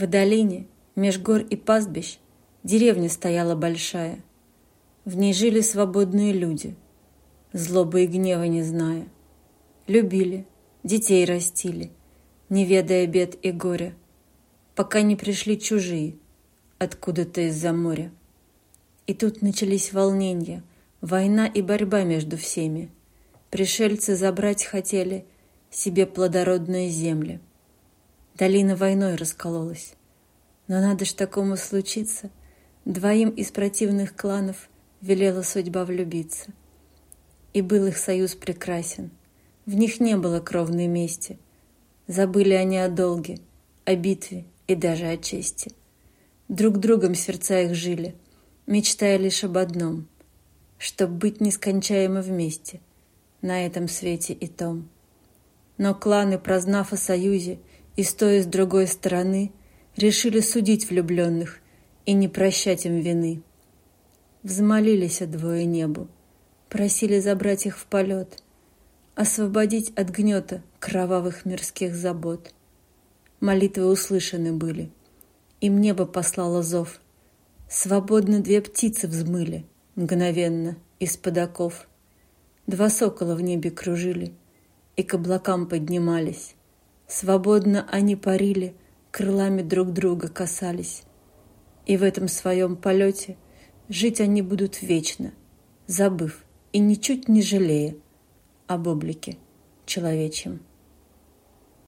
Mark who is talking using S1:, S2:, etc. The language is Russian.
S1: В долине, меж гор и пастбищ, деревня стояла большая. В ней жили свободные люди, злобы и гнева не зная. Любили, детей растили, не ведая бед и горя, пока не пришли чужие откуда-то из-за моря. И тут начались волнения, война и борьба между всеми. Пришельцы забрать хотели себе плодородные земли. Долина войной раскололась. Но надо ж такому случиться. Двоим из противных кланов велела судьба влюбиться. И был их союз прекрасен. В них не было кровной мести. Забыли они о долге, о битве и даже о чести. Друг другом сердца их жили, мечтая лишь об одном — чтоб быть нескончаемо вместе на этом свете и том. Но кланы, прознав о союзе и стоя с другой стороны, решили судить влюбленных и не прощать им вины. Взмолились двое небу, просили забрать их в полет, освободить от гнета кровавых мирских забот. Молитвы услышаны были, им небо послало зов. Свободно две птицы взмыли, мгновенно из-под оков. Два сокола в небе кружили и к облакам поднимались. Свободно они парили, крылами друг друга касались. И в этом своем полете жить они будут вечно, забыв и ничуть не жалея об облике человечьем.